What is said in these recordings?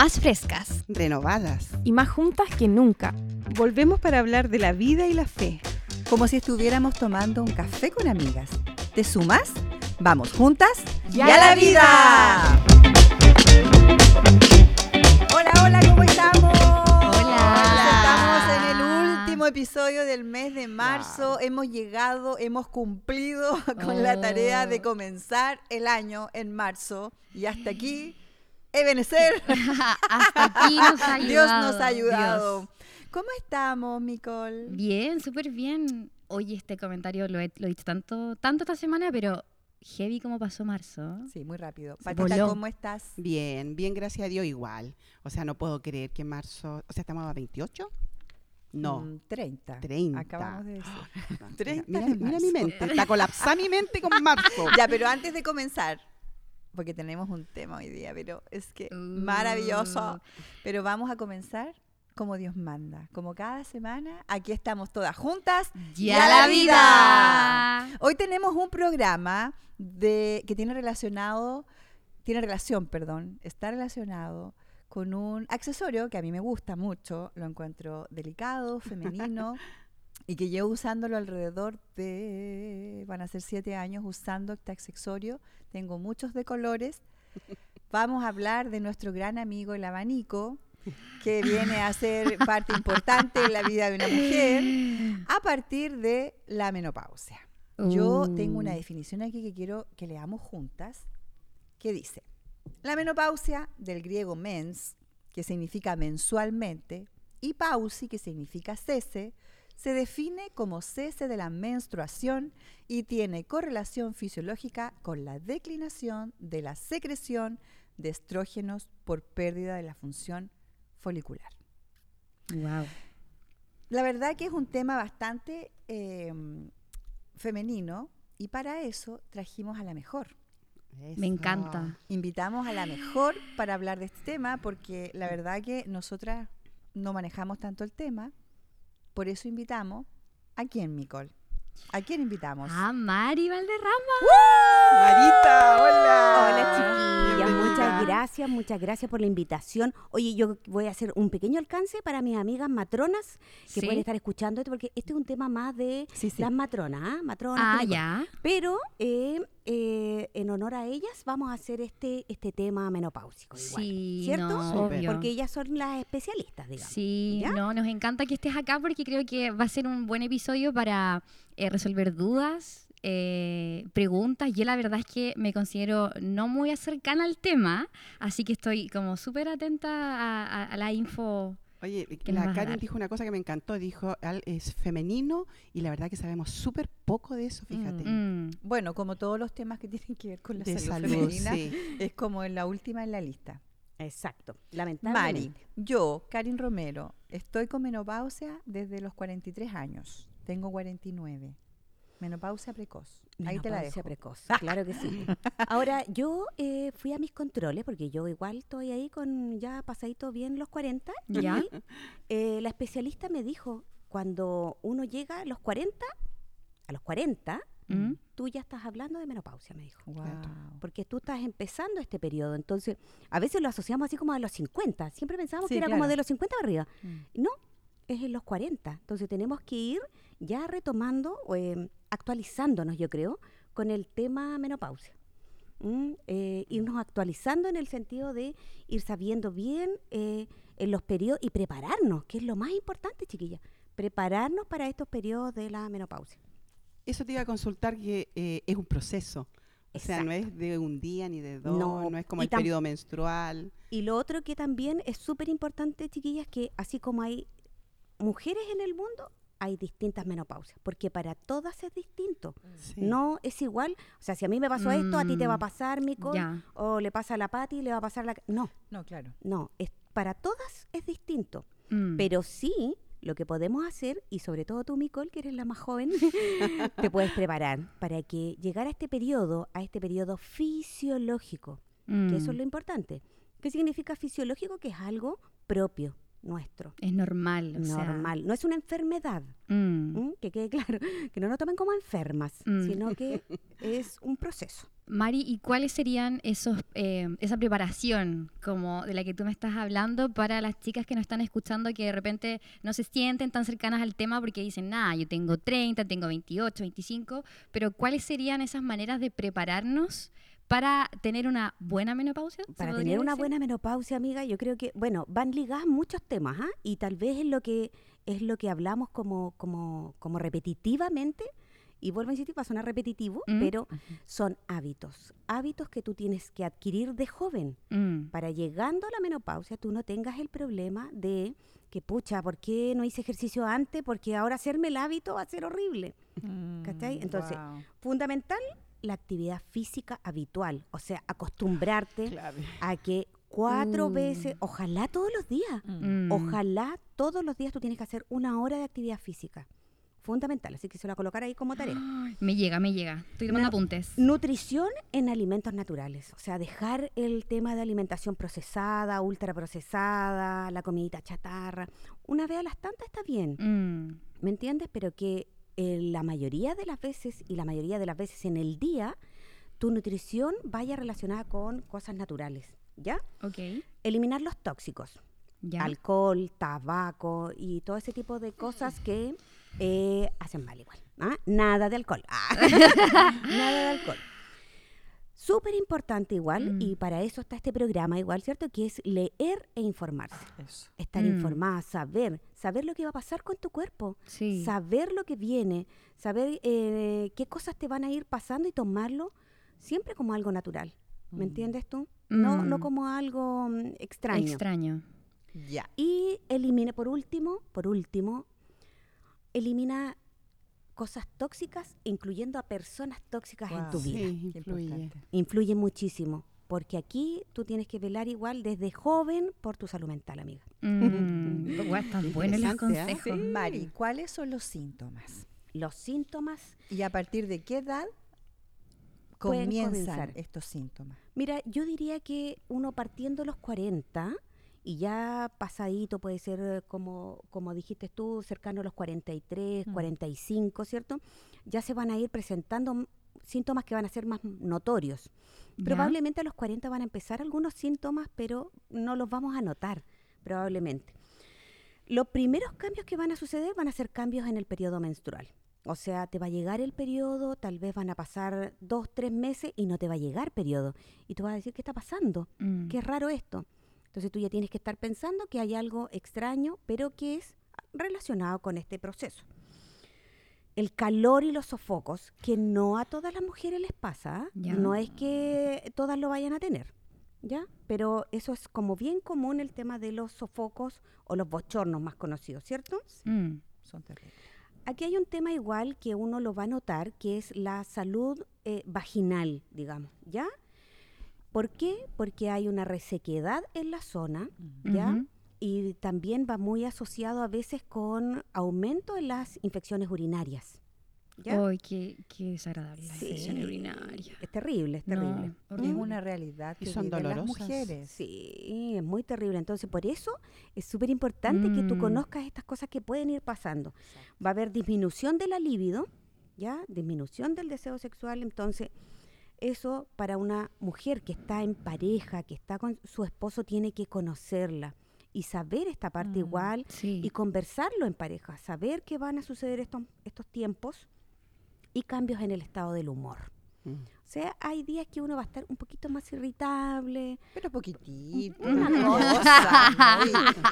más frescas, renovadas y más juntas que nunca. Volvemos para hablar de la vida y la fe. Como si estuviéramos tomando un café con amigas. ¿Te sumas? Vamos juntas y a la vida. Hola, hola, ¿cómo estamos? Hola. Estamos en el último episodio del mes de marzo. Hemos llegado, hemos cumplido con la tarea de Oh. comenzar el año en marzo. Y hasta aquí, Ebenezer. hasta aquí nos ha ayudado. Dios nos ha ayudado. Dios. ¿Cómo estamos, Nicole? Bien, súper bien. Oye, este comentario lo he, lo he dicho tanto, tanto esta semana, pero heavy como pasó marzo. Sí, muy rápido. Patita, voló. ¿cómo estás? Bien, bien, gracias a Dios igual. O sea, no puedo creer que en marzo, o sea, estamos a 28? No, Mm, 30. 30. Acabamos de decir. Ah, 30 mira, de mira mi mente, está colapsada mi mente con marzo. Ya, pero antes de comenzar, porque tenemos un tema hoy día, pero es que maravilloso. Uh. Pero vamos a comenzar como Dios manda. Como cada semana, aquí estamos todas juntas. ¡Y a a la la vida! vida! Hoy tenemos un programa de, que tiene relacionado, tiene relación, perdón, está relacionado con un accesorio que a mí me gusta mucho, lo encuentro delicado, femenino, y que llevo usándolo alrededor de, van a ser siete años usando este accesorio, tengo muchos de colores. Vamos a hablar de nuestro gran amigo el abanico, que viene a ser parte importante en la vida de una mujer a partir de la menopausia. Yo tengo una Uh. definición aquí que quiero que leamos juntas, que dice, la menopausia, del griego mens, que significa mensualmente, y pausi, que significa cese, se define como cese de la menstruación y tiene correlación fisiológica con la declinación de la secreción de estrógenos por pérdida de la función folicular. Wow. La verdad que es un tema bastante eh, femenino y para eso trajimos a la mejor. Me encanta. Invitamos a la mejor para hablar de este tema porque la verdad que nosotras no manejamos tanto el tema. Por eso invitamos a quién, Nicole. ¿A quién invitamos? A Mari Valderrama. Marita, hola. Hola chiquillas, muchas gracias, muchas gracias por la invitación. Oye, yo voy a hacer un pequeño alcance para mis amigas matronas que Sí. pueden estar escuchando esto, porque este es un tema más de Sí, sí. las matronas, ¿ah? matronas. Ah, ya. Pero eh, eh, en honor a ellas vamos a hacer este, este tema menopáusico. igual, Sí, ¿Cierto? no, Súper. obvio. Porque ellas son las especialistas, digamos. Sí, ¿Ya? no, nos encanta que estés acá porque creo que va a ser un buen episodio para eh, resolver dudas, eh, preguntas. Yo la verdad es que me considero no muy cercana al tema, así que estoy como súper atenta a, a- a la info. Oye, ¿Qué nos la Karen dijo una cosa que me encantó, dijo, al- es femenino y la verdad que sabemos súper poco de eso, fíjate. Mm, Bueno, como todos los temas que tienen que ver con la De salud, salud, femenina, sí. es como en la última en la lista. Exacto. Mari, Lamentablemente. yo, Karin Romero, estoy con menopausia desde los 43 años. Tengo 49. Menopausia precoz. Ahí te la Menopausia dejo. precoz, claro que sí. Ahora, yo eh, fui a mis controles, porque yo igual estoy ahí con ya pasadito bien los 40. ¿Ya? y, eh, la especialista me dijo, cuando uno llega a los 40, a los 40, mm. tú ya estás hablando de menopausia, me dijo. Wow. Porque tú estás empezando este periodo. Entonces, a veces lo asociamos así como a los 50. Siempre pensábamos Sí, que era claro. como de los 50 para arriba. Mm. No, es en los 40. Entonces tenemos que ir ya retomando, eh, actualizándonos, yo creo, con el tema menopausia. Mm, eh, irnos actualizando en el sentido de ir sabiendo bien eh, en los periodos y prepararnos, que es lo más importante, chiquilla. Prepararnos para estos periodos de la menopausia. Eso te iba a consultar que eh, es un proceso. O sea, no Exacto. es de un día ni de dos, No, no, es como el periodo menstrual. Y lo otro que también es súper importante, chiquillas, que así como hay mujeres en el mundo, hay distintas menopausias, porque para todas es distinto. Sí. No es igual, o sea, si a mí me pasó esto, a ti te va a Mm, pasar, Mico, o le pasa a la Pati, le va a pasar la... No, No, claro. no, es, para todas es distinto, Mm. pero sí lo que podemos hacer, y sobre todo tú, Micol, que eres la más joven, te puedes preparar para que llegar a este periodo, a este periodo fisiológico, que eso es Mm. lo importante. ¿Qué significa fisiológico? Que es algo propio nuestro. Es normal. o sea, Normal. No es una enfermedad. mm. Que quede claro. Que no nos tomen como enfermas, Mm. sino que es un proceso. Mari, ¿y cuáles serían esos, eh, esa preparación como de la que tú me estás hablando para las chicas que nos están escuchando que de repente no se sienten tan cercanas al tema porque dicen, nada, yo tengo 30, tengo 28, 25, pero ¿cuáles serían esas maneras de prepararnos para tener una buena menopausia? ¿Se Para tener una decir? buena menopausia, amiga, yo creo que, bueno, van ligadas muchos temas, ¿ah? Y tal vez es lo que es lo que hablamos como, como, como repetitivamente, y vuelvo a insistir, va a sonar repetitivo, Mm. pero son hábitos. Hábitos que tú tienes que adquirir de joven. Mm, Para llegando a la menopausia, tú no tengas el problema de que, pucha, ¿por qué no hice ejercicio antes? Porque ahora hacerme el hábito va a ser horrible. ¿Cachai? Mm, Entonces, wow. Fundamental, la actividad física habitual. O sea, acostumbrarte Clave. a que cuatro Mm. veces, ojalá todos los días, mm. ojalá todos los días tú tienes que hacer una hora de actividad física. Fundamental, así que se lo voy a colocar ahí como tarea. Ay, Me llega, me llega. Estoy tomando apuntes. Nutrición en alimentos naturales, o sea, dejar el tema de alimentación procesada, ultraprocesada, la comidita chatarra. Una vez a las tantas está bien, Mm, ¿me entiendes? Pero que eh, la mayoría de las veces y la mayoría de las veces en el día, tu nutrición vaya relacionada con cosas naturales, ¿ya? ok, Eliminar los tóxicos, ya. alcohol, tabaco y todo ese tipo de cosas que eh, hacen mal igual. ¿ah? Nada de alcohol. Ah. Nada de alcohol. Súper importante igual, Mm. y para eso está este programa igual, ¿cierto? Que es leer e informarse. Eso. Estar Mm. informada, saber, saber lo que va a pasar con tu cuerpo, Sí. saber lo que viene, saber eh, qué cosas te van a ir pasando y tomarlo siempre como algo natural. ¿Me Mm. entiendes tú? No, no como algo extraño. Extraño. Ya. Y elimine, por último, por último, elimina cosas tóxicas, incluyendo a personas tóxicas en tu Wow. vida. Sí, Qué influye. importante. Influye muchísimo, porque aquí tú tienes que velar igual desde joven por tu salud mental, amiga. Mm, están buenos los ¿ah? consejos. Mari, ¿cuáles son los síntomas? Los síntomas, ¿Y a partir de qué edad comienzan comenzar. estos síntomas? mira, yo diría que uno partiendo los 40 y ya pasadito puede ser como, como dijiste tú, cercano a los 43, Mm. 45, ¿cierto? Ya se van a ir presentando mm, síntomas que van a ser más notorios. Ya. Probablemente a los 40 van a empezar algunos síntomas, pero no los vamos a notar, probablemente. Los primeros cambios que van a suceder van a ser cambios en el periodo menstrual. O sea, te va a llegar el periodo, tal vez van a pasar dos, tres meses y no te va a llegar periodo. Y tú vas a decir, ¿qué está pasando? Mm, Qué raro esto. Entonces tú ya tienes que estar pensando que hay algo extraño, pero que es relacionado con este proceso. El calor y los sofocos, que no a todas las mujeres les pasa, no es que todas lo vayan a tener, ¿ya? Pero eso es como bien común el tema de los sofocos o los bochornos más conocidos, ¿cierto? mm, Son terribles. Aquí hay un tema igual que uno lo va a notar, que es la salud eh, vaginal, digamos, ¿ya? ¿Por qué? Porque hay una resequedad en la zona, ¿ya? Y también va muy asociado a veces con aumento en las infecciones urinarias. ¿ya? Ay, qué, qué desagradable la Sí. infección urinaria. Es terrible, es terrible. Es una realidad que son viven las dolorosas. mujeres. Sí, es muy terrible. Entonces, por eso es súper importante que tú Mm. conozcas estas cosas que pueden ir pasando. Va a haber disminución de la libido, ¿ya? Disminución del deseo sexual. Entonces, eso para una mujer que está en pareja, que está con su esposo, tiene que conocerla y saber esta parte Mm. igual Sí. y conversarlo en pareja, saber que van a suceder estos, estos tiempos y cambios en el estado del humor. Mm. O sea, hay días que uno va a estar un poquito más irritable, Pero poquitito. Una cosa.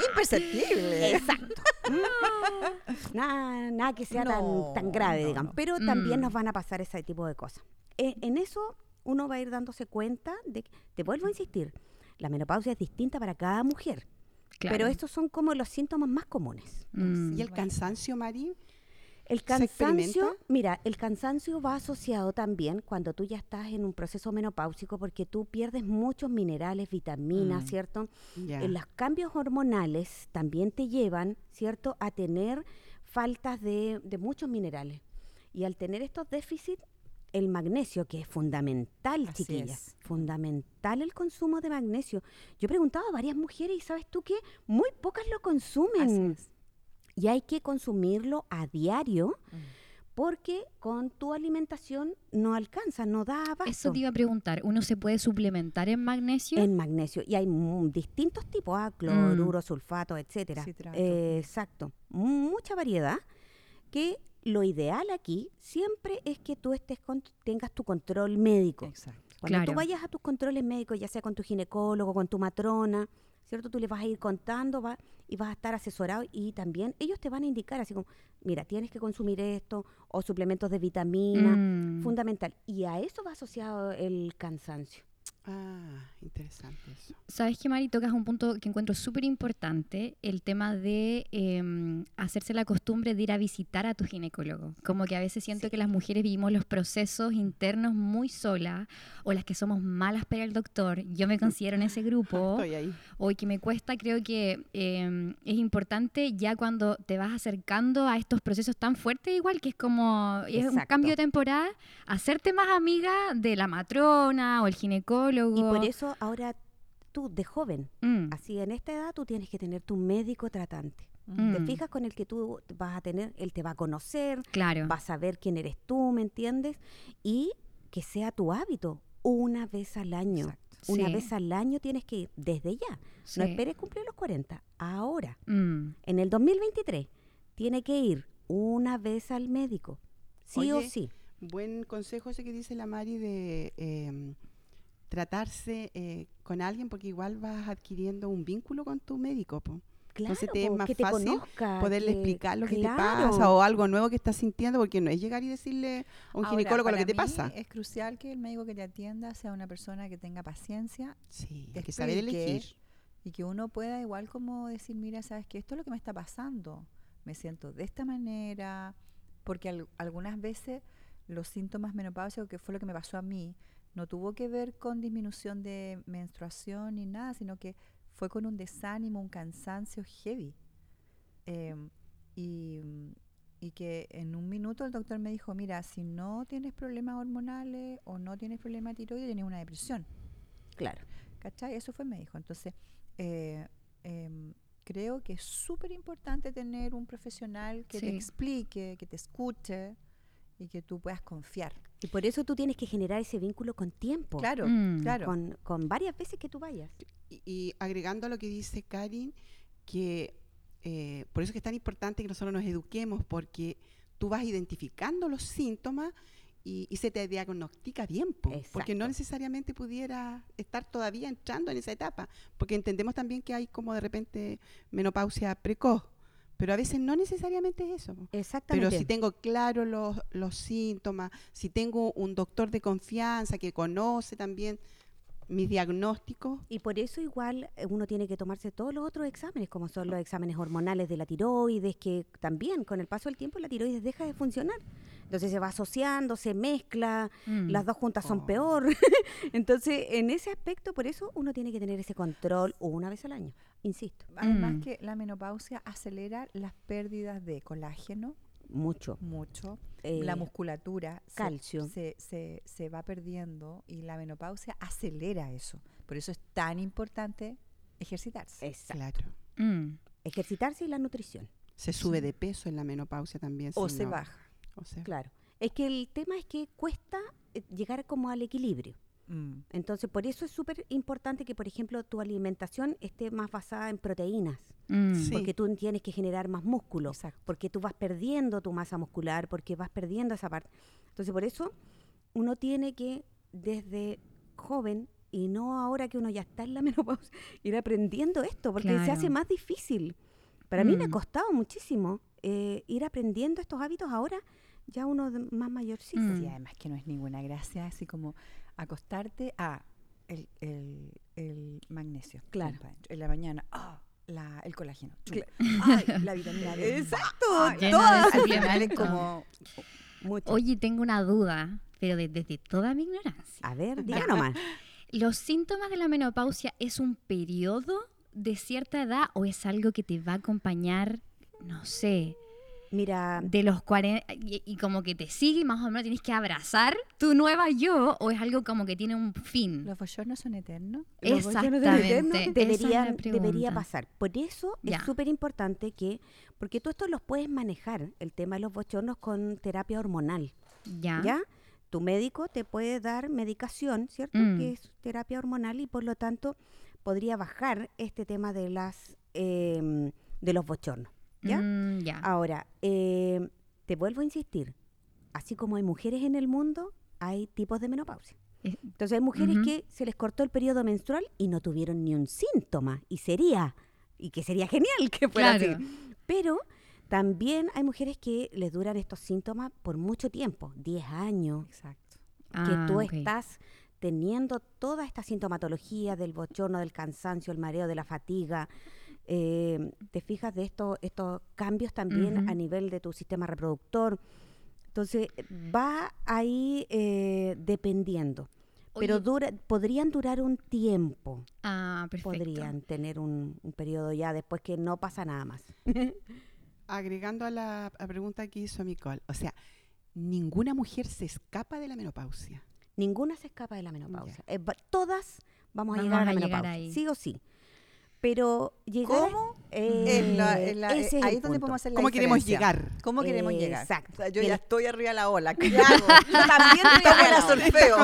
imperceptible. Exacto. nada, nada que sea No, tan, tan grave, no, digamos. no. Pero también Mm. nos van a pasar ese tipo de cosas. Eh, en eso uno va a ir dándose cuenta de que, te vuelvo a insistir, la menopausia es distinta para cada mujer. Claro. Pero estos son como los síntomas más comunes. Mm, ¿Y el cansancio, Mari? El ¿Se cansancio, mira, el cansancio va asociado también cuando tú ya estás en un proceso menopáusico porque tú pierdes muchos minerales, vitaminas, Mm. ¿cierto? Ya. Eh, los cambios hormonales también te llevan, ¿cierto?, a tener faltas de, de muchos minerales. Y al tener estos déficits, el magnesio, que es fundamental, Así chiquillas. es. Fundamental el consumo de magnesio. Yo he preguntado a varias mujeres y sabes tú que muy pocas lo consumen. Así es. Y hay que consumirlo a diario Mm. porque con tu alimentación no alcanza, no da abasto. Eso te iba a preguntar. ¿Uno se puede suplementar en magnesio? En magnesio. Y hay mm, distintos tipos, ah, cloruro, sulfato, etcétera. Eh, exacto. Mucha variedad. Que lo ideal aquí siempre es que tú estés con, tengas tu control médico. Exacto. Cuando tú Claro. vayas a tus controles médicos, ya sea con tu ginecólogo, con tu matrona, ¿cierto? Tú les vas a ir contando va, y vas a estar asesorado y también ellos te van a indicar así como, mira, tienes que consumir esto o suplementos de vitamina, Mm. fundamental. Y a eso va asociado el cansancio. Ah, interesante eso. Sabes que Mari tocas un punto que encuentro súper importante, el tema de em, hacerse la costumbre de ir a visitar a tu ginecólogo. Como que a veces siento que las mujeres vivimos los procesos internos muy solas o las que somos malas para el doctor. Yo me considero en ese grupo. Estoy ahí. Hoy que me cuesta, creo que eh, es importante ya cuando te vas acercando a estos procesos tan fuertes, igual que es como es un cambio de temporada, hacerte más amiga de la matrona o el ginecólogo. Y por eso ahora tú, de joven, Mm, así en esta edad, tú tienes que tener tu médico tratante. ¿Te mm, fijas con el que tú vas a tener? Él te va a conocer, Claro. vas a ver quién eres tú, ¿me entiendes? Y que sea tu hábito una vez al año. Exacto. Una Sí. vez al año tienes que ir desde ya. Sí. No esperes cumplir los 40, ahora. Mm, En el 2023 tiene que ir una vez al médico. Sí o sí. Buen consejo ese que dice la Mari de eh, tratarse eh, con alguien porque igual vas adquiriendo un vínculo con tu médico. po. Claro, Entonces te es más te fácil conozca, Poderle que- explicar lo que claro. te pasa o algo nuevo que estás sintiendo porque no es llegar y decirle a un Ahora, ginecólogo lo que te pasa. Es crucial que el médico que te atienda sea una persona que tenga paciencia Sí, te que saber elegir. y que uno pueda igual como decir, mira, sabes que esto es lo que me está pasando, me siento de esta manera, porque al- algunas veces los síntomas menopáusicos, que fue lo que me pasó a mí, no tuvo que ver con disminución de menstruación ni nada, sino que fue con un desánimo, un cansancio heavy. Em, y, y que en un minuto el doctor me dijo, mira, si no tienes problemas hormonales o no tienes problemas de tiroides, tienes una depresión. Claro. ¿Cachai? Eso fue, me dijo. Entonces, eh, em, creo que es súper importante tener un profesional que te explique, que te escuche y que tú puedas confiar. Y por eso tú tienes que generar ese vínculo con tiempo. Claro, Mm. claro. Con, con varias veces que tú vayas. Y, y agregando a lo que dice Karin, que eh, por eso es que es tan importante que nosotros nos eduquemos, porque tú vas identificando los síntomas y, y se te diagnostica bien, po, porque no necesariamente pudiera estar todavía entrando en esa etapa, porque entendemos también que hay como de repente menopausia precoz, pero a veces no necesariamente es eso. Exactamente. Pero si tengo claro los, los síntomas, si tengo un doctor de confianza que conoce también mis diagnósticos, Y por eso igual eh, uno tiene que tomarse todos los otros exámenes, como son los exámenes hormonales de la tiroides, que también con el paso del tiempo la tiroides deja de funcionar. Entonces se va asociando, se mezcla, Mm. las dos juntas son Oh. peor. Entonces, en ese aspecto, por eso uno tiene que tener ese control una vez al año, insisto, Además Mm. que la menopausia acelera las pérdidas de colágeno mucho. mucho, Eh, la musculatura se- calcio. Se, se, se va perdiendo y la menopausia acelera eso. Por eso es tan importante ejercitarse. Exacto. claro. Mm. Ejercitarse y la nutrición, Se sube de peso en la menopausia también. o si se no- baja. o sea, claro. Es que el tema es que cuesta eh, llegar como al equilibrio. Mm. Entonces, por eso es súper importante que, por ejemplo, tu alimentación esté más basada en proteínas. Mm. Sí. Porque tú tienes que generar más músculo. Exacto. Porque tú vas perdiendo tu masa muscular, porque vas perdiendo esa parte. Entonces, por eso uno tiene que, desde joven, y no ahora que uno ya está en la menopausia, ir aprendiendo esto, porque se hace más difícil. Para mí me ha Mm. costado muchísimo eh, ir aprendiendo estos hábitos ahora, ya uno de- más mayorcito. Mm. Y además que no es ninguna gracia, así como acostarte a el, el, el magnesio. Claro. En la mañana, ah, la, el colágeno. Ay, la vitamina D. Exacto, Ay, todas. de Al final es suplementos. como Mucho. Oye, tengo una duda, pero de- desde toda mi ignorancia. A ver, diga nomás. ¿Los síntomas de la menopausia es un periodo de cierta edad o es algo que te va a acompañar, no sé, Mira, de los 40 y, y como que te sigue y más o menos tienes que abrazar tu nueva yo o es algo como que tiene un fin? ¿Los bochornos son eternos? los Exactamente. es deberían- debería pregunta. pasar. Por eso Ya. es súper importante que, porque tú esto los puedes manejar, el tema de los bochornos con terapia hormonal, Ya. ¿ya? Tu médico te puede dar medicación, ¿cierto? Mm. Que es terapia hormonal y por lo tanto podría bajar este tema de las em, de los bochornos, ¿ya? Mm, ya. Ahora, eh, te vuelvo a insistir, así como hay mujeres en el mundo, hay tipos de menopausia. Eh, Entonces hay mujeres que se les cortó el periodo menstrual y no tuvieron ni un síntoma, y sería, y que sería genial que fuera Claro. así. Pero también hay mujeres que les duran estos síntomas por mucho tiempo, 10 años, Exacto. que Ah, tú ok. estás teniendo toda esta sintomatología del bochorno, del cansancio, el mareo, de la fatiga. Eh, te fijas de esto, estos cambios también a nivel de tu sistema reproductor. Entonces, va ahí eh, dependiendo. Pero Oye. dura, podrían durar un tiempo, Ah, perfecto. podrían tener un, un periodo ya después que no pasa nada más. Agregando a la a pregunta que hizo Nicole, o sea, ninguna mujer se escapa de la menopausia. Ninguna se escapa de la menopausia. Eh, todas vamos a Vamos llegar a la a llegar menopausia, ahí. sí o sí. Pero llegar ¿Cómo? eh, En la- en la- ese es ahí el es donde punto. podemos hacer la ¿Cómo queremos llegar? ¿Cómo queremos llegar? Exacto. O sea, yo El- ya estoy arriba de la ola. ¿Qué hago? Yo también estoy ¿Cómo arriba la de la ola. surfeo?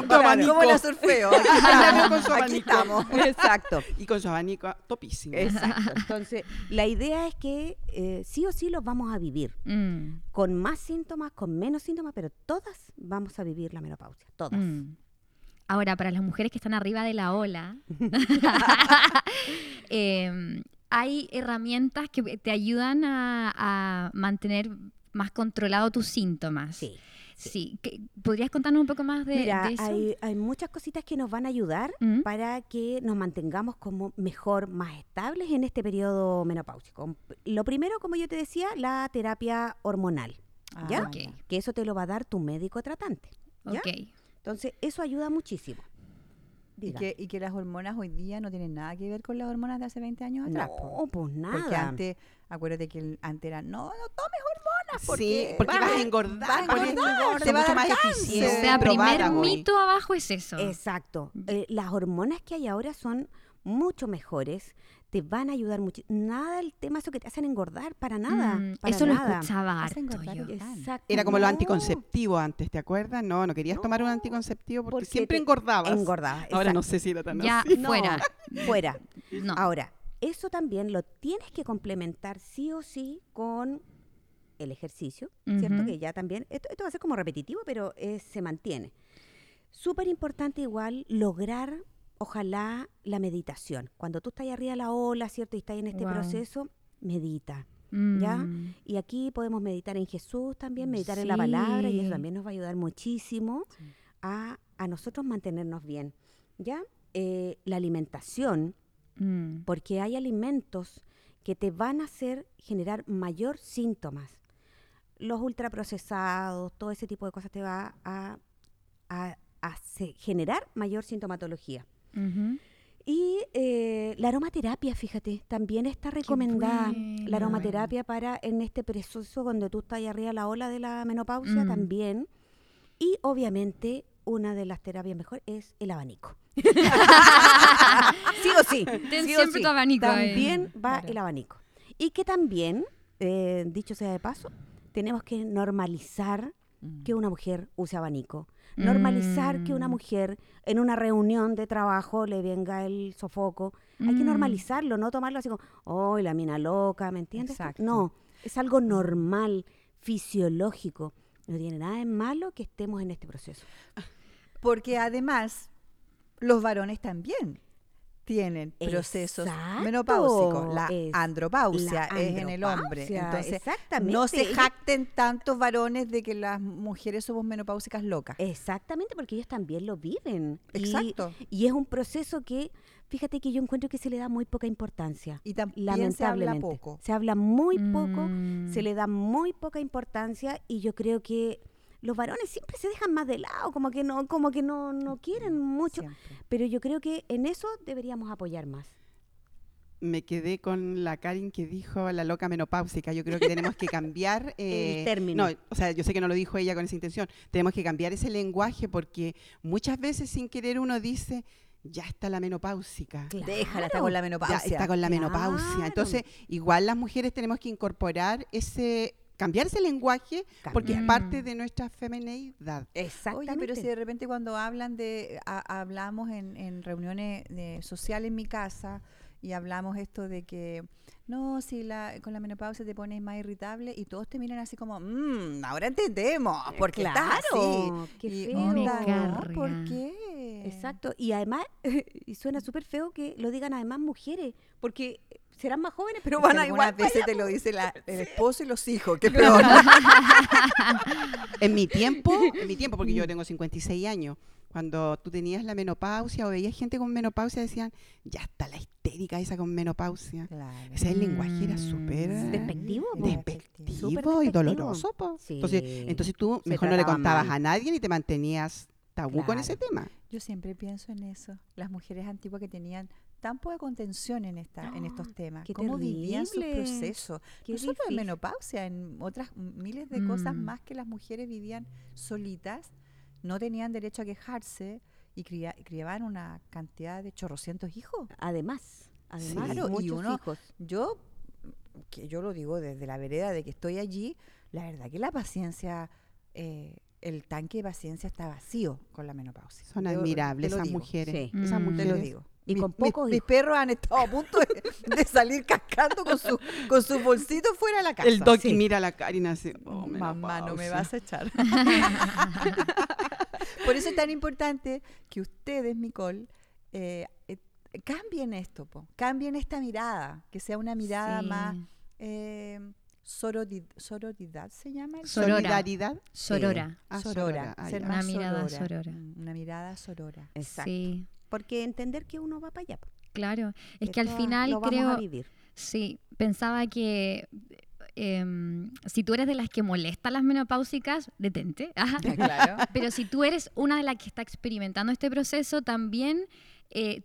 ¿Cómo la surfeo? Aquí con estamos. su Aquí abanico. estamos. Exacto. Y con su abanico topísimo. Exacto. Entonces, la idea es que eh, sí o sí los vamos a vivir. Mm, Con más síntomas, con menos síntomas, pero todas vamos a vivir la menopausia. Todas. mm. Ahora, para las mujeres que están arriba de la ola, em, hay herramientas que te ayudan a, a mantener más controlado tus síntomas. Sí. Sí. ¿Qué- ¿Podrías contarnos un poco más de, Mira, de eso? hay, hay muchas cositas que nos van a ayudar Mm. para que nos mantengamos como mejor, más estables en este periodo menopáusico. Lo primero, como yo te decía, la terapia hormonal, ¿Ya? Ah, que eso te lo va a dar tu médico tratante. Entonces, eso ayuda muchísimo. Y que, y que las hormonas hoy día no tienen nada que ver con las hormonas de hace 20 años atrás. No, pues nada. Porque antes, acuérdate que el- antes era, no, no tomes hormonas porque, Sí, porque vas a engordar, vas a engordar, te va a mucho más cáncer. O sea, primer mito abajo es eso. Exacto. Eh, las hormonas que hay ahora son mucho mejores, te van a ayudar mucho. Nada el tema eso que te hacen engordar, para nada. Mm, para eso lo nada. escuchaba Hacen harto engordar yo. el pan. Exacto. Era como No, anticonceptivos antes, ¿te acuerdas? No, no querías tomar un anticonceptivo porque, porque siempre engordabas. Engordabas. Ahora no sé si era tan Ya, así. No, fuera. Fuera. No. Ahora, eso también lo tienes que complementar sí o sí con el ejercicio, ¿cierto? Que ya también, esto, esto va a ser como repetitivo, pero eh, se mantiene. Súper importante igual lograr, ojalá, la meditación. Cuando tú estás arriba de la ola, ¿cierto? Y estás en este proceso, medita. Mm, ¿ya? Y aquí podemos meditar en Jesús también, meditar en la palabra, y eso también nos va a ayudar muchísimo Sí. a, a nosotros mantenernos bien. ¿Ya? Eh, la alimentación, mm. porque hay alimentos que te van a hacer generar mayor síntomas. Los ultraprocesados, todo ese tipo de cosas te va a, a- a generar mayor sintomatología. Y eh, la aromaterapia, fíjate, también está recomendada. La aromaterapia para en este proceso cuando tú estás ahí arriba de la ola de la menopausia Mm. también. Y obviamente una de las terapias mejores es el abanico. sí o sí. Ten sí o siempre sí. tu abanico. También va Claro. el abanico. Y que también, eh, dicho sea de paso, tenemos que normalizar. Que una mujer use abanico. Normalizar que una Mm. mujer en una reunión de trabajo le venga el sofoco. Hay que Mm. normalizarlo, no tomarlo así como, ¡oh, la mina loca! ¿Me entiendes? Exacto. No, es algo normal, fisiológico. No tiene nada de malo que estemos en este proceso. Porque además, los varones también tienen procesos Exacto, menopáusicos. La es andropausia la es en el hombre. Entonces, exactamente. no se jacten tantos varones de que las mujeres somos menopáusicas locas. Exactamente, porque ellos también lo viven. Exacto. Y, es un proceso que, fíjate que yo encuentro que se le da muy poca importancia. Y también se habla lamentablemente. poco. Se habla muy poco, Mm. se le da muy poca importancia y yo creo que los varones siempre se dejan más de lado, como que no, como que no, no quieren mucho. Siempre. Pero yo creo que en eso deberíamos apoyar más. me quedé con la Karin que dijo la loca menopáusica. Yo creo que tenemos que cambiar eh, término. No, o sea, yo sé que no lo dijo ella con esa intención. Tenemos que cambiar ese lenguaje porque muchas veces sin querer uno dice ya está la menopáusica. Claro. Déjala, está con la Ya menopausia. está con la menopausia. Claro. Entonces, igual las mujeres tenemos que incorporar ese, cambiar ese lenguaje porque es parte de nuestra femineidad. Exactamente. Oye, pero si de repente cuando hablan de, a- hablamos en, en reuniones de- sociales en mi casa y hablamos esto de que, no, si la, con la menopausia te pones más irritable y todos te miran así como, mmm, ahora entendemos, porque estás así. Claro, qué Y feo. onda, no. ¿por qué? Exacto. Y además, y suena súper feo que lo digan además mujeres, porque serán más jóvenes, pero van a algunas igual. veces te lo dice la- el esposo y los hijos, que peor. En mi tiempo, en mi tiempo, porque yo tengo 56 años, cuando tú tenías la menopausia o veías gente con menopausia, decían, ya está la histérica esa con menopausia. Claro. Ese el lenguaje era Mm. súper Despectivo, po. despectivo y doloroso. po. Sí. Entonces, entonces tú Se mejor no le contabas mal. a nadie ni te mantenías tabú con ese tema. Yo siempre pienso en eso, las mujeres antiguas que tenían tan poca contención en esta, en estos temas, cómo vivían sus procesos, Qué no solo en menopausia, en otras miles de cosas Mm. más que las mujeres vivían solitas, no tenían derecho a quejarse y cría- criaban una cantidad de chorrocientos hijos. Además, además, Claro, y muchos uno- hijos. Yo, que yo lo digo desde la vereda de que estoy allí, la verdad que la paciencia, eh, el tanque de paciencia está vacío con la menopausia. Son admirables esas mujeres. Sí. Esas Mm. Te mujeres. lo digo. Y con mis- pocos mis, hijos. perros han estado a punto de, de salir cascando con su, con su bolsito fuera de la casa. El Doki Sí. mira a la Karina así. oh, Mamá, no me vas a echar. Por eso es tan importante que ustedes, Nicole, eh, eh, cambien esto, po. cambien esta mirada, que sea una mirada Sí. más eh, sorori- sororidad, ¿se llama? Sorora. Solidaridad. Sorora. Ah, sorora, ah. Una más mirada sorora. sorora. Mm, Una mirada sorora. Exacto. Sí, Porque entender que uno va para allá. claro. Es que al final lo vamos a creo, vivir. sí, pensaba que em, si tú eres de las que molesta las menopáusicas, detente. Ajá. claro. Pero si tú eres una de las que está experimentando este proceso, también eh,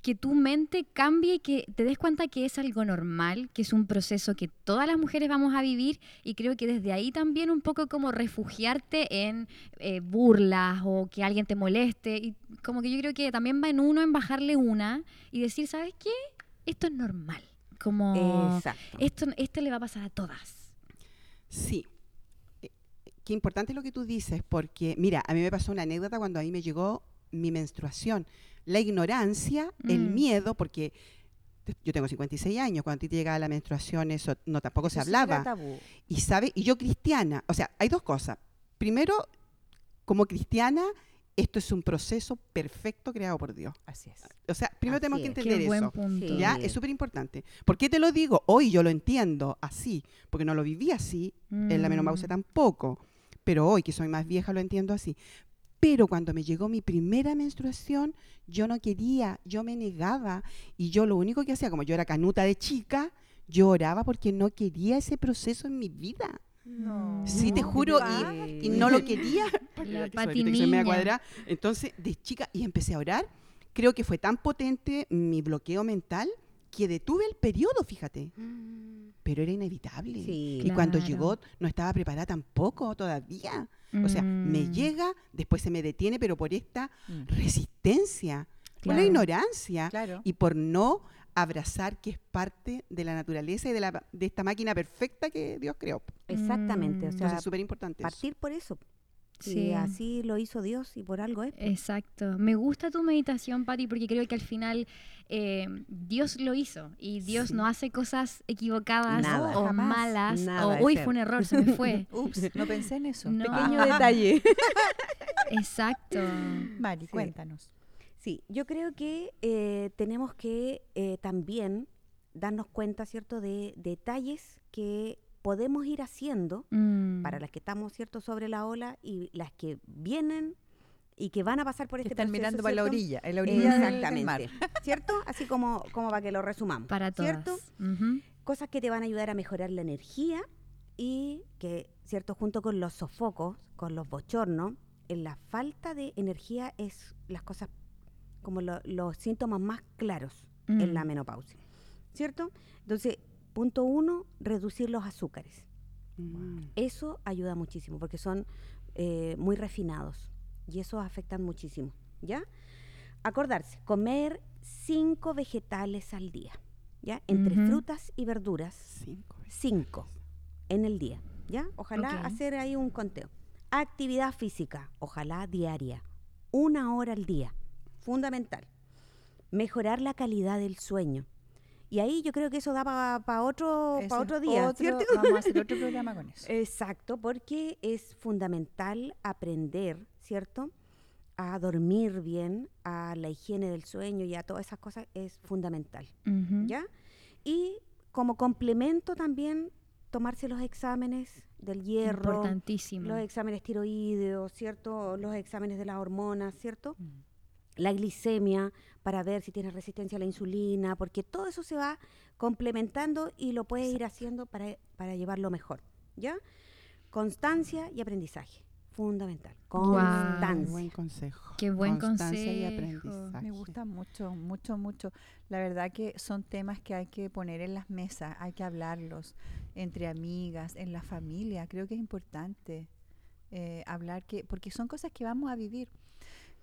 que tu mente cambie y que te des cuenta que es algo normal, que es un proceso que todas las mujeres vamos a vivir y creo que desde ahí también un poco como refugiarte en eh, burlas o que alguien te moleste y como que yo creo que también va en uno en bajarle una y decir, ¿sabes qué? Esto es normal. Como Exacto. esto, esto le va a pasar a todas. Sí. Eh, Qué importante lo que tú dices, porque, mira, a mí me pasó una anécdota cuando a mí me llegó mi menstruación. La ignorancia, el Mm. miedo, porque yo tengo 56 años, cuando a ti te llegaba la menstruación, eso no tampoco se Eso hablaba. tabú. Y sabe, y yo cristiana, o sea, hay dos cosas. Primero, como cristiana, esto es un proceso perfecto creado por Dios. Así es. O sea, primero Así tenemos que es. Qué entender buen eso. punto. Sí. ¿Ya? Es súper importante. ¿Por qué te lo digo? Hoy yo lo entiendo así, porque no lo viví así, en la Mm. menopausia tampoco, pero hoy que soy más vieja lo entiendo así. Pero cuando me llegó mi primera menstruación, yo no quería, yo me negaba y yo lo único que hacía, como yo era canuta de chica, yo oraba porque no quería ese proceso en mi vida. No. Sí, te juro, ¿qué y, y no lo quería. La. Entonces, de chica, y empecé a orar. Creo que fue tan potente mi bloqueo mental que detuve el periodo, fíjate. Pero era inevitable. Sí. Y cuando llegó, no estaba preparada tampoco todavía. O sea, me Mm. llega, después se me detiene, pero por esta Mm. resistencia, por la ignorancia Claro. y por no abrazar que es parte de la naturaleza y de, la, de esta máquina perfecta que Dios creó. Exactamente. O Mm. sea, Entonces, es súper importante. eso. partir por eso. Sí. Sí. así lo hizo Dios y por algo es. Exacto. Me gusta tu meditación, Patti, porque creo que al final eh, Dios lo hizo y Dios Sí. no hace cosas equivocadas Nada. o Jamás. malas Nada o uy, fue un error, se me fue. Ups, no pensé en eso. No. Pequeño detalle. Exacto. Mari, Sí. cuéntanos. Sí, yo creo que eh, tenemos que eh, también darnos cuenta, ¿cierto?, de detalles que podemos ir haciendo Mm. para las que estamos, ¿cierto?, sobre la ola y las que vienen y que van a pasar por Que este están proceso, mirando para la orilla, en la orilla del- del Exactamente. mar. ¿Cierto? Así como, como para que lo resumamos. Para todas. ¿Cierto? Ujú. Cosas que te van a ayudar a mejorar la energía y que, ¿cierto? Junto con los sofocos, con los bochornos, en la falta de energía es las cosas como lo- los síntomas más claros en la Mm. menopausia. ¿cierto? Entonces, punto uno, reducir los azúcares. Mm. Eso ayuda muchísimo porque son eh, muy refinados y eso afectan muchísimo, ¿ya? Acordarse, comer cinco vegetales al día, ¿ya? Entre frutas y verduras, Cinco cinco en el día, ¿ya? Ojalá hacer ahí un conteo. Actividad física, ojalá diaria, una hora al día, fundamental. Mejorar la calidad del sueño. Y ahí yo creo que eso da para otro, pa otro día, otro- ¿cierto? Vamos a hacer otro programa con eso. Exacto, porque es fundamental aprender, ¿cierto? A dormir bien, a la higiene del sueño y a todas esas cosas es fundamental. ¿ya? Y como complemento también tomarse los exámenes del hierro, Importantísimo. los exámenes tiroideos, ¿cierto? Los exámenes de las hormonas, ¿cierto? Mm. La glicemia para ver si tienes resistencia a la insulina, porque todo eso se va complementando y lo puedes ir haciendo para, para llevarlo mejor, ¿ya? Constancia y aprendizaje, fundamental. Constancia. Buen consejo. Qué buen Constancia y consejo. aprendizaje. Me gusta mucho, mucho, mucho. La verdad que son temas que hay que poner en las mesas, hay que hablarlos entre amigas, en la familia. Creo que es importante eh, hablar que, porque son cosas que vamos a vivir.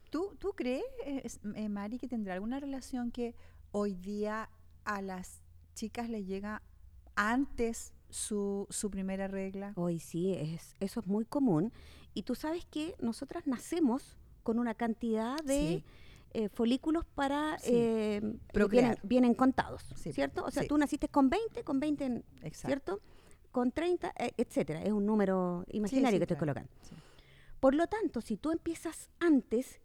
¿Tú, tú crees, eh, eh, Mari, que tendrá alguna relación que hoy día a las chicas les llega antes su, su primera regla? Hoy sí, es, eso es muy común. Y tú sabes que nosotras nacemos con una cantidad de Sí. eh, folículos para... Sí. eh, vienen, vienen contados, Sí, ¿cierto? O sea, sí. tú naciste con 20, con 20, en- Exacto. ¿cierto? Con 30, eh, etcétera. Es un número imaginario que estoy claro. colocando. Por lo tanto, si tú empiezas antes,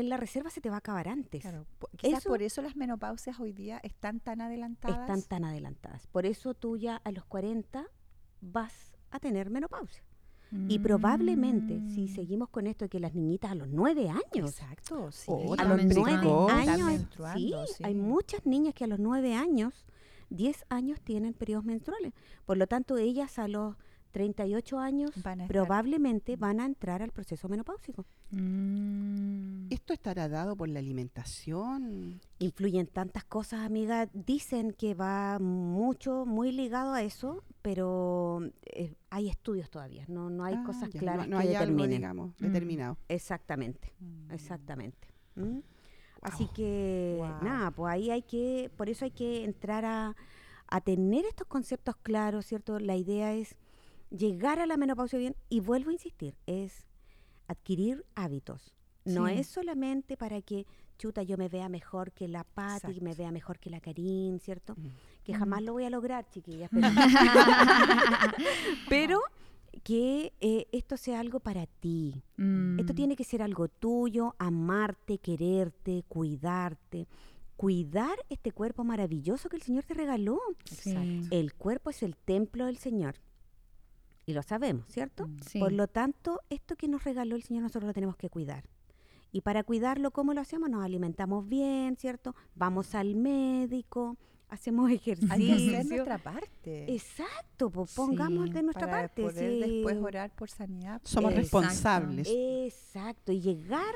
en la reserva se te va a acabar antes. Claro, quizás Eso- por eso las menopausias hoy día están tan adelantadas. Están tan adelantadas. Por eso tú ya a los 40 vas a tener menopausia. Y probablemente, si Mm. seguimos con esto de que las niñitas a los 9 años, Exacto, sí. Oh, a los precoz. 9 Están años, sí. hay muchas niñas que a los 9 años, 10 años tienen periodos menstruales. Por lo tanto, ellas a los 38 años Van probablemente van a entrar al proceso menopáusico. Mm. ¿Esto estará dado por la alimentación? Influyen tantas cosas, amiga. Dicen que va mucho, muy ligado a eso, pero eh, hay estudios todavía. No, no hay Ah, cosas ya, claras No, no que hay algo, determinen. digamos, Mm. determinado. Exactamente, Mm. exactamente. ¿Mm? Así que, nada, pues ahí hay que, por eso hay que entrar a, a tener estos conceptos claros, ¿cierto? La idea es llegar a la menopausia bien, y vuelvo a insistir, es adquirir hábitos. No Sí. es solamente para que, chuta, yo me vea mejor que la Patti, me vea mejor que la Karin, ¿cierto? Mm. Que Mm. jamás lo voy a lograr, chiquillas. Pero, pero que eh, esto sea algo para ti. Esto Mm. tiene que ser algo tuyo, amarte, quererte, cuidarte. Cuidar este cuerpo maravilloso que el Señor te regaló. Sí. El cuerpo es el templo del Señor. Y lo sabemos, ¿cierto? Mm. Sí. Por lo tanto, esto que nos regaló el Señor nosotros lo tenemos que cuidar. Y para cuidarlo, ¿cómo lo hacemos? Nos alimentamos bien, ¿cierto? Vamos al médico, hacemos ejercicio. Hay que hacer nuestra parte. Exacto, pues pongamos Sí, de nuestra para parte. poder sí. después orar por sanidad. Somos Exacto. responsables. Exacto, y llegar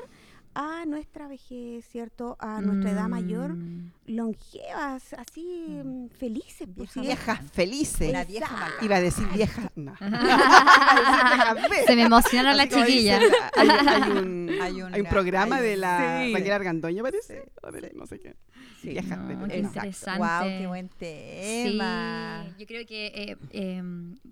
a nuestra vejez, ¿cierto? A nuestra edad mayor, Mm. longevas, así mm, felices. pues, Vieja sí. Viejas felices. Vieja. Iba a decir vieja. No. Viejas Se me emocionaron las chiquillas. hay, hay un, Hay hay una- un programa hay- de la sí. Raquel Argandoña, parece. o de no sé qué. Sí. Viejas No, felices. qué No. interesante. Wow, qué buen tema. Sí, yo creo que eh, eh,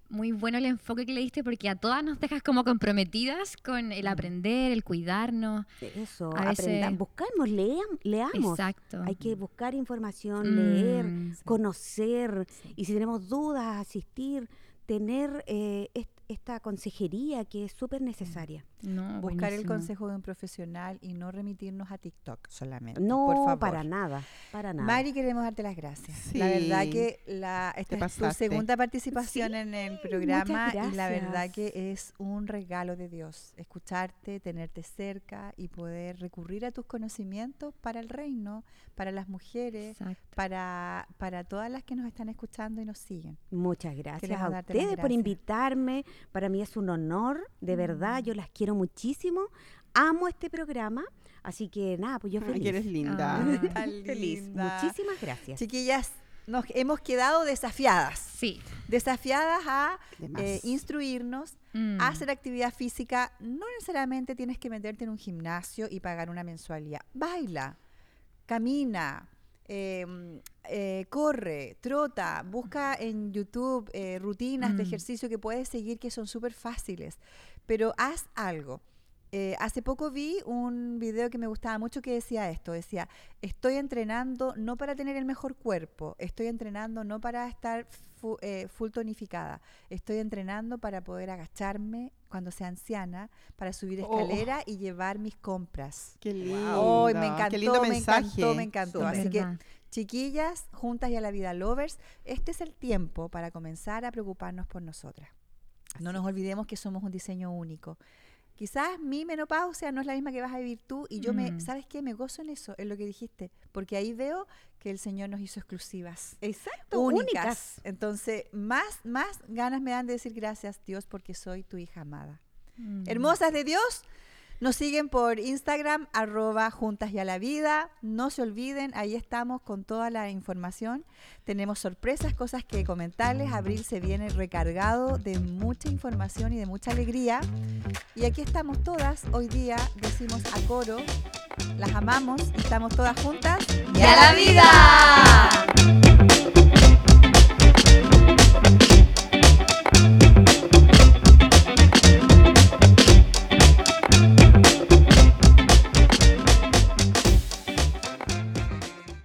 muy bueno el enfoque que le diste porque a todas nos dejas como comprometidas con el aprender, el cuidarnos. Eso, A veces- aprendamos, buscamos, leam- leamos. Exacto. Hay que buscar información, Mm, leer, sí. conocer. Sí. Y si tenemos dudas, asistir, tener eh, est- esta consejería que es súper necesaria. No, Buscar el consejo de un profesional y no remitirnos a TikTok solamente. No, por favor. para nada, para nada. Mari, queremos darte las gracias. La verdad que la, esta es tu segunda participación en el programa y la verdad que es un regalo de Dios escucharte, tenerte cerca y poder recurrir a tus conocimientos para el reino, para las mujeres, Exacto. para, para todas las que nos están escuchando y nos siguen. Muchas gracias Queremos a ustedes por invitarme. Para mí es un honor, de verdad. Mm. Yo las quiero muchísimo. Amo este programa. Así que nada, pues yo Ay, feliz. que eres linda. Ah. Tan feliz. linda. Muchísimas gracias. Chiquillas, nos hemos quedado desafiadas. Sí. Desafiadas a eh, instruirnos, Mm. a hacer actividad física. No necesariamente tienes que meterte en un gimnasio y pagar una mensualidad. Baila, camina, eh, mm, eh, corre, trota, busca en YouTube eh, rutinas de Mm. ejercicio que puedes seguir que son súper fáciles. Pero haz algo. Eh, hace poco vi un video que me gustaba mucho que decía esto, decía, estoy entrenando no para tener el mejor cuerpo, estoy entrenando no para estar fu- eh, full tonificada, estoy entrenando para poder agacharme cuando sea anciana, para subir Oh. escalera y llevar mis compras. Qué lindo. ¡Ay, me encantó, Qué lindo me encantó, me encantó! Así que, chiquillas, juntas y a la vida lovers, este es el tiempo para comenzar a preocuparnos por nosotras. No nos olvidemos que somos un diseño único. Quizás mi menopausia no es la misma que vas a vivir tú y yo me, Mm. ¿sabes qué? Me gozo en eso, en lo que dijiste, porque ahí veo que el Señor nos hizo exclusivas, Exacto, únicas. únicas. Entonces, más, más ganas me dan de decir gracias, Dios, porque soy tu hija amada. Mm. Hermosas de Dios, nos siguen por Instagram, arroba juntas y a la vida. No se olviden, ahí estamos con toda la información. Tenemos sorpresas, cosas que comentarles. Abril se viene recargado de mucha información y de mucha alegría. Y aquí estamos todas. Hoy día decimos a coro, las amamos estamos todas juntas. ¡Y a la vida!